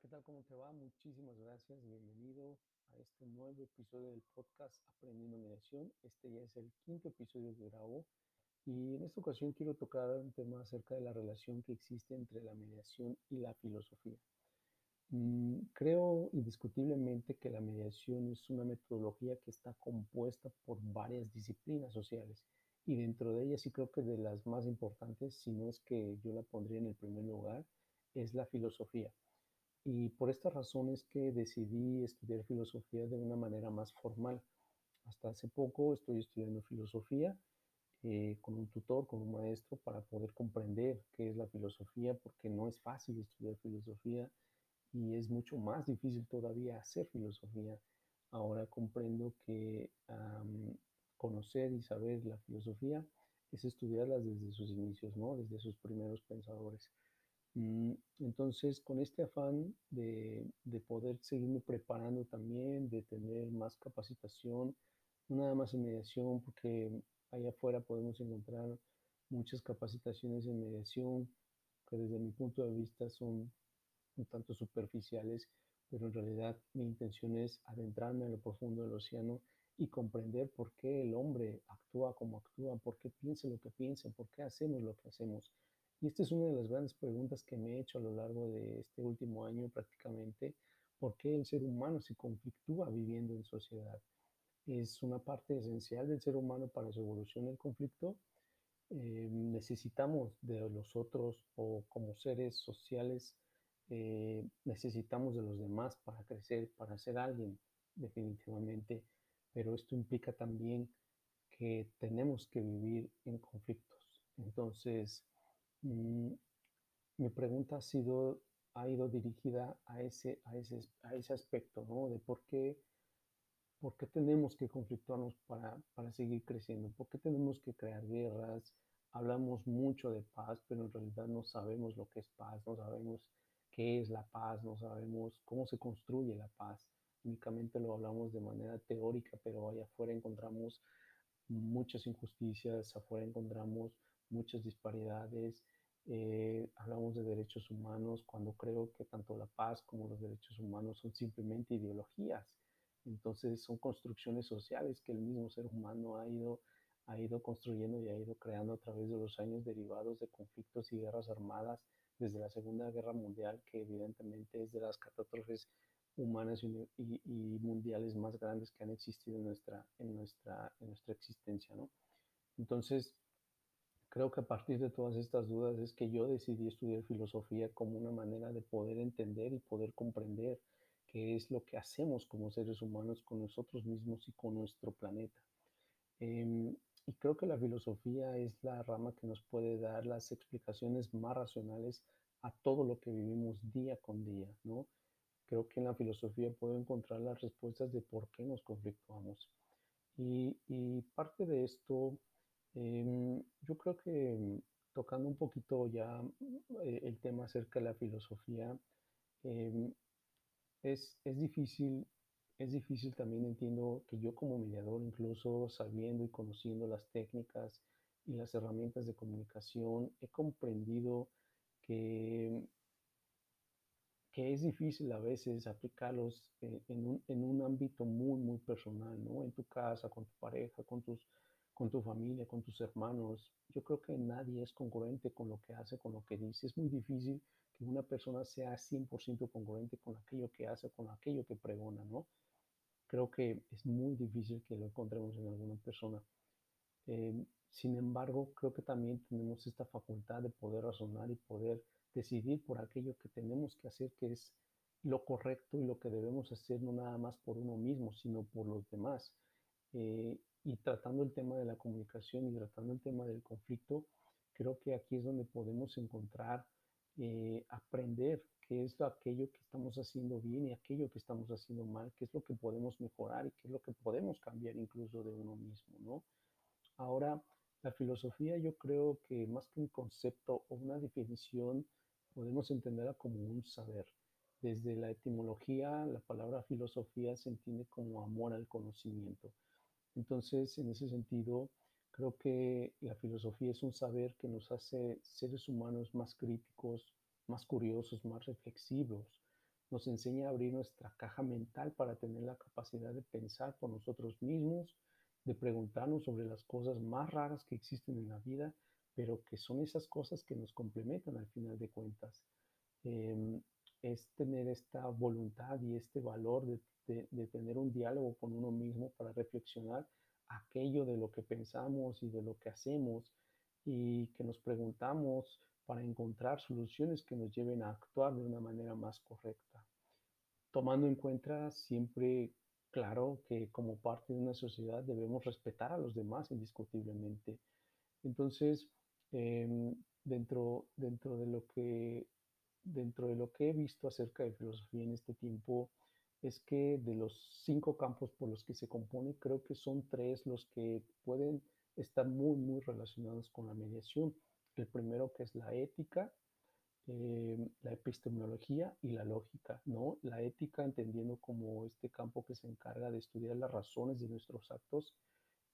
¿qué tal? ¿Cómo te va? Muchísimas gracias. Bienvenido a este nuevo episodio del podcast Aprendiendo Mediación. Este ya es el quinto episodio que grabo y en esta ocasión quiero tocar un tema acerca de la relación que existe entre la mediación y la filosofía. Mm, creo indiscutiblemente que la mediación es una metodología que está compuesta por varias disciplinas sociales y dentro de ellas sí creo que de las más importantes, si no es que yo la pondría en el primer lugar, es la filosofía. Y por esta razón es que decidí estudiar filosofía de una manera más formal. Hasta hace poco estoy estudiando filosofía eh, con un tutor, con un maestro, para poder comprender qué es la filosofía, porque no es fácil estudiar filosofía y es mucho más difícil todavía hacer filosofía. Ahora comprendo que conocer y saber la filosofía es estudiarla desde sus inicios, ¿no? desde sus primeros pensadores. Mm, entonces, con este afán de, poder seguirme preparando también, de tener más capacitación, nada más en mediación, porque allá afuera podemos encontrar muchas capacitaciones en mediación que desde mi punto de vista son un tanto superficiales, pero en realidad mi intención es adentrarme en lo profundo del océano y comprender por qué el hombre actúa como actúa, por qué piensa lo que piensa, por qué hacemos lo que hacemos. Y esta es una de las grandes preguntas que me he hecho a lo largo de este último año prácticamente, ¿por qué el ser humano se conflictúa viviendo en sociedad? Es una parte esencial del ser humano para su evolución el conflicto. Eh, necesitamos de los otros o como seres sociales, eh, necesitamos de los demás para crecer, para ser alguien, definitivamente. Pero esto implica también que tenemos que vivir en conflictos. Entonces, mi pregunta ha sido, ha ido dirigida a ese, a ese, a ese aspecto, ¿no? De por qué, por qué tenemos que conflictuarnos para, para seguir creciendo, por qué tenemos que crear guerras. Hablamos mucho de paz, pero en realidad no sabemos lo que es paz, no sabemos qué es la paz, no sabemos cómo se construye la paz. Únicamente lo hablamos de manera teórica, pero allá afuera encontramos muchas injusticias, afuera encontramos muchas disparidades, eh, hablamos de derechos humanos cuando creo que tanto la paz como los derechos humanos son simplemente ideologías. Entonces son construcciones sociales que el mismo ser humano ha ido, ha ido construyendo y ha ido creando a través de los años derivados de conflictos y guerras armadas desde la Segunda Guerra Mundial, que evidentemente es de las catástrofes humanas y, y, mundiales más grandes que han existido en nuestra, en nuestra, en nuestra existencia. ¿no? Entonces, Creo que a partir de todas estas dudas es que yo decidí estudiar filosofía como una manera de poder entender y poder comprender qué es lo que hacemos como seres humanos con nosotros mismos y con nuestro planeta. Em, y creo que la filosofía es la rama que nos puede dar las explicaciones más racionales a todo lo que vivimos día con día, ¿no? Creo que en la filosofía puedo encontrar las respuestas de por qué nos conflictuamos. Y, y parte de esto Em, yo creo que em, tocando un poquito ya eh, el tema acerca de la filosofía, em, es, es, difícil, es difícil también entiendo que yo como mediador, incluso sabiendo y conociendo las técnicas y las herramientas de comunicación, he comprendido que, que es difícil a veces aplicarlos eh, en, un, en un ámbito muy, muy personal, ¿no? En tu casa, con tu pareja, con tus con tu familia, con tus hermanos. Yo creo que nadie es congruente con lo que hace, con lo que dice. Es muy difícil que una persona sea 100% congruente con aquello que hace, con aquello que pregona, ¿no? Creo que es muy difícil que lo encontremos en alguna persona. Eh, sin embargo, creo que también tenemos esta facultad de poder razonar y poder decidir por aquello que tenemos que hacer, que es lo correcto y lo que debemos hacer, no nada más por uno mismo, sino por los demás. Eh, y tratando el tema de la comunicación y tratando el tema del conflicto, creo que aquí es donde podemos encontrar, eh, aprender qué es aquello que estamos haciendo bien y aquello que estamos haciendo mal, qué es lo que podemos mejorar y qué es lo que podemos cambiar incluso de uno mismo, ¿no? Ahora, la filosofía yo creo que más que un concepto o una definición, podemos entenderla como un saber. Desde la etimología, la palabra filosofía se entiende como amor al conocimiento. Entonces, en ese sentido, creo que la filosofía es un saber que nos hace seres humanos más críticos, más curiosos, más reflexivos, nos enseña a abrir nuestra caja mental para tener la capacidad de pensar por nosotros mismos, de preguntarnos sobre las cosas más raras que existen en la vida, pero que son esas cosas que nos complementan al final de cuentas. Em, es tener esta voluntad y este valor de, de, tener un diálogo con uno mismo para reflexionar aquello de lo que pensamos y de lo que hacemos y que nos preguntamos para encontrar soluciones que nos lleven a actuar de una manera más correcta, tomando en cuenta siempre claro que como parte de una sociedad debemos respetar a los demás indiscutiblemente. Entonces, em, dentro, dentro, de lo que, dentro de lo que he visto acerca de filosofía en este tiempo, es que de los cinco campos por los que se compone, creo que son tres los que pueden estar muy, muy relacionados con la mediación. El primero que es la ética, eh, la epistemología y la lógica, ¿no? La ética entendiendo como este campo que se encarga de estudiar las razones de nuestros actos,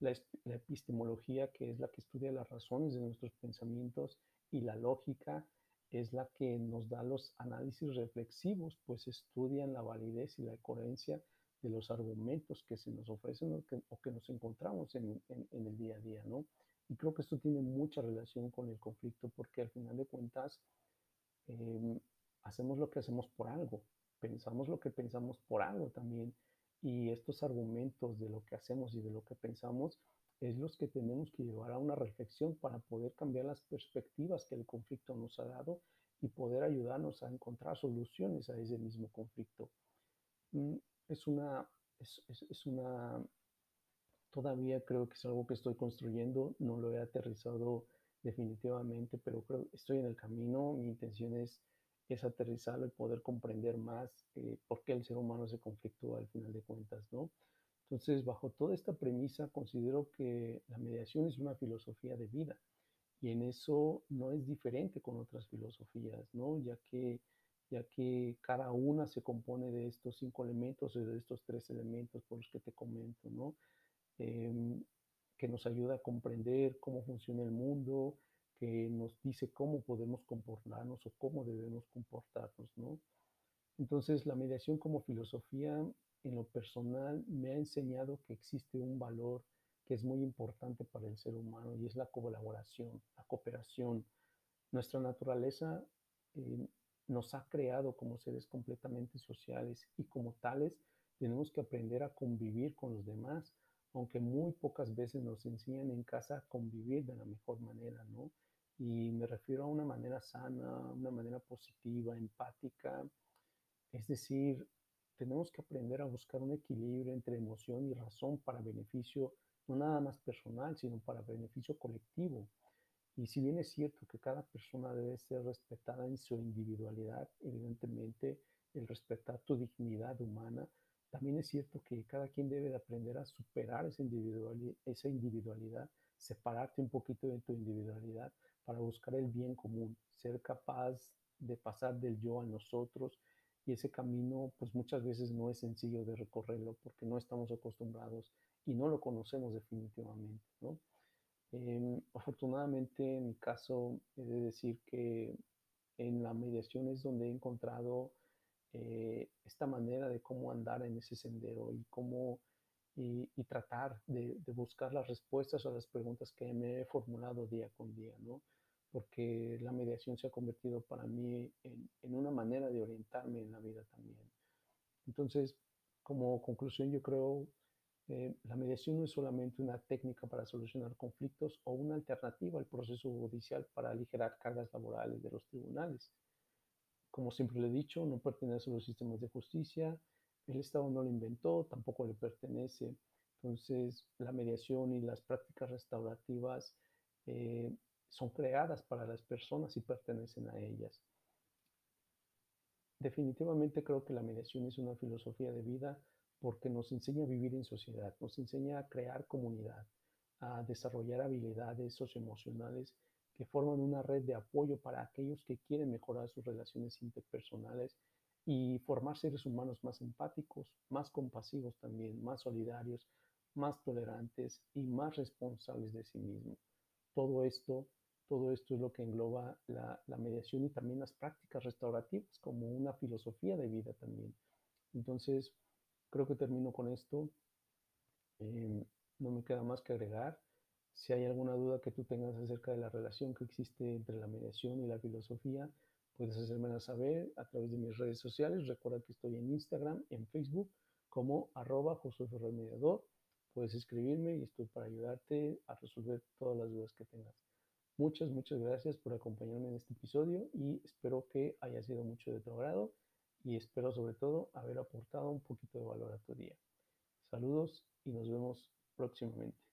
la, la epistemología que es la que estudia las razones de nuestros pensamientos y la lógica es la que nos da los análisis reflexivos, pues estudian la validez y la coherencia de los argumentos que se nos ofrecen o que, nos encontramos en, en, en, el día a día, ¿no? Y creo que esto tiene mucha relación con el conflicto porque al final de cuentas em, hacemos lo que hacemos por algo, pensamos lo que pensamos por algo también. Y estos argumentos de lo que hacemos y de lo que pensamos es los que tenemos que llevar a una reflexión para poder cambiar las perspectivas que el conflicto nos ha dado y poder ayudarnos a encontrar soluciones a ese mismo conflicto. Mm, es una, es, es, una Todavía creo que es algo que estoy construyendo, no lo he aterrizado definitivamente, pero creo estoy en el camino. Mi intención es, es aterrizarlo y poder comprender más eh, por qué el ser humano se conflictúa al final de cuentas, ¿no? Entonces, bajo toda esta premisa, considero que la mediación es una filosofía de vida y en eso no es diferente con otras filosofías, ¿no? Ya que, ya que cada una se compone de estos cinco elementos o de estos tres elementos por los que te comento, ¿no? Em, que nos ayuda a comprender cómo funciona el mundo, que nos dice cómo podemos comportarnos o cómo debemos comportarnos, ¿no? Entonces, la mediación como filosofía en lo personal me ha enseñado que existe un valor que es muy importante para el ser humano y es la colaboración, la cooperación. Nuestra naturaleza eh, nos ha creado como seres completamente sociales y como tales tenemos que aprender a convivir con los demás aunque muy pocas veces nos enseñan en casa a convivir de la mejor manera, ¿no? Y me refiero a una manera sana, una manera positiva, empática. Es decir, tenemos que aprender a buscar un equilibrio entre emoción y razón para beneficio no nada más personal, sino para beneficio colectivo. Y si bien es cierto que cada persona debe ser respetada en su individualidad, evidentemente el respetar tu dignidad humana también es cierto que cada quien debe de aprender a superar esa individualidad, esa individualidad, separarte un poquito de tu individualidad para buscar el bien común, ser capaz de pasar del yo a nosotros y ese camino pues muchas veces no es sencillo de recorrerlo porque no estamos acostumbrados y no lo conocemos definitivamente, ¿no? Em, afortunadamente en mi caso he de decir que en la mediación es donde he encontrado eh, esta manera de cómo andar en ese sendero y cómo y, tratar de, buscar las respuestas a las preguntas que me he formulado día con día, ¿no? Porque la mediación se ha convertido para mí en, en una manera de orientarme en la vida también. Entonces, como conclusión, yo creo eh, la mediación no es solamente una técnica para solucionar conflictos o una alternativa al proceso judicial para aligerar cargas laborales de los tribunales. Como siempre le he dicho, no pertenece a los sistemas de justicia, el Estado no lo inventó, tampoco le pertenece. Entonces, la mediación y las prácticas restaurativas eh, son creadas para las personas y pertenecen a ellas. Definitivamente creo que la mediación es una filosofía de vida porque nos enseña a vivir en sociedad, nos enseña a crear comunidad, a desarrollar habilidades socioemocionales que forman una red de apoyo para aquellos que quieren mejorar sus relaciones interpersonales y formar seres humanos más empáticos, más compasivos también, más solidarios, más tolerantes y más responsables de sí mismos. Todo esto todo esto es lo que engloba la, mediación y también las prácticas restaurativas como una filosofía de vida también. Entonces, creo que termino con esto. Em, no me queda más que agregar. Si hay alguna duda que tú tengas acerca de la relación que existe entre la mediación y la filosofía, puedes hacérmela saber a través de mis redes sociales. Recuerda que estoy en Instagram, en Facebook, como arroba Josué Ferrer Mediador. Puedes escribirme y estoy para ayudarte a resolver todas las dudas que tengas. Muchas, muchas gracias por acompañarme en este episodio y espero que haya sido mucho de tu agrado y espero sobre todo haber aportado un poquito de valor a tu día. Saludos y nos vemos próximamente.